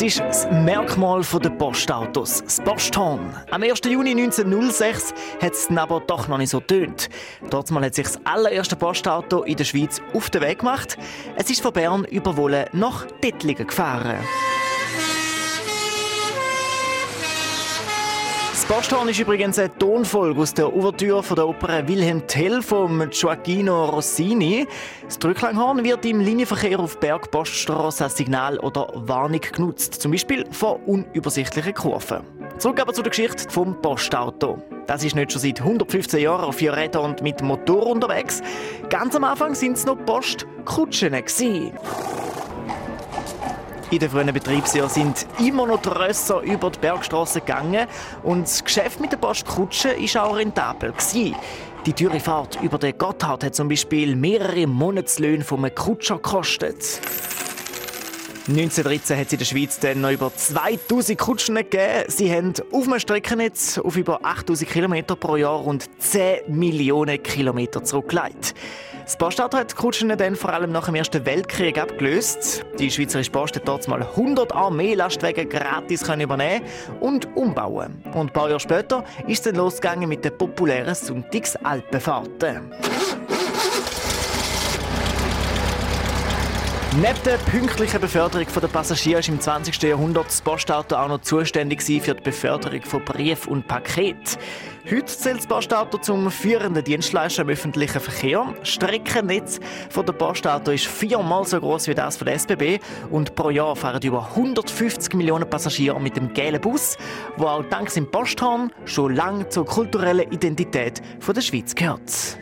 Es ist das Merkmal der Postautos, das Posthorn. Am 1. Juni 1906 hat es aber doch noch nicht so tönt. Dort hat sich das allererste Postauto in der Schweiz auf den Weg gemacht. Es ist von Bern über Wolle nach Dettlingen gefahren. Posthorn ist übrigens eine Tonfolge aus der Ouvertüre von der Oper Wilhelm Tell von Gioacchino Rossini. Das Drücklanghorn wird im Linienverkehr auf Bergpoststraße als Signal oder Warnung genutzt, zum Beispiel vor unübersichtlichen Kurven. Zurück aber zu der Geschichte vom Postauto. Das ist nicht schon seit 115 Jahren auf vier Rädern und mit Motor unterwegs. Ganz am Anfang sind es noch Postkutschen. In den frühen Betriebsjahren sind immer noch die Rösser über die Bergstraße gegangen und das Geschäft mit der Postkutsche war auch rentabel. Gewesen. Die teure Fahrt über den Gotthard hat zum Beispiel mehrere Monatslöhne vom Kutscher gekostet. 1913 hat es in der Schweiz dann noch über 2000 Kutschen gegeben. Sie haben auf einem Streckennetz auf über 8000 Kilometer pro Jahr rund 10 Millionen Kilometer zurückgelegt. Das Postauto hat die Kutschen dann vor allem nach dem Ersten Weltkrieg abgelöst. Die Schweizerische Post hat dort mal 100 Armeelastwagen gratis übernehmen und umbauen. Und ein paar Jahre später ist es dann losgegangen mit den populären Sonntagsalpenfahrten. Neben der pünktlichen Beförderung der Passagiere ist im 20. Jahrhundert das Postauto auch noch zuständig für die Beförderung von Brief und Paket. Heute zählt das Postauto zum führenden Dienstleister im öffentlichen Verkehr. Das Streckennetz von der Postauto ist viermal so groß wie das der SBB und pro Jahr fahren über 150 Millionen Passagiere mit dem gelben Bus, wo auch dank seinem Posthorn schon lange zur kulturellen Identität der Schweiz gehört.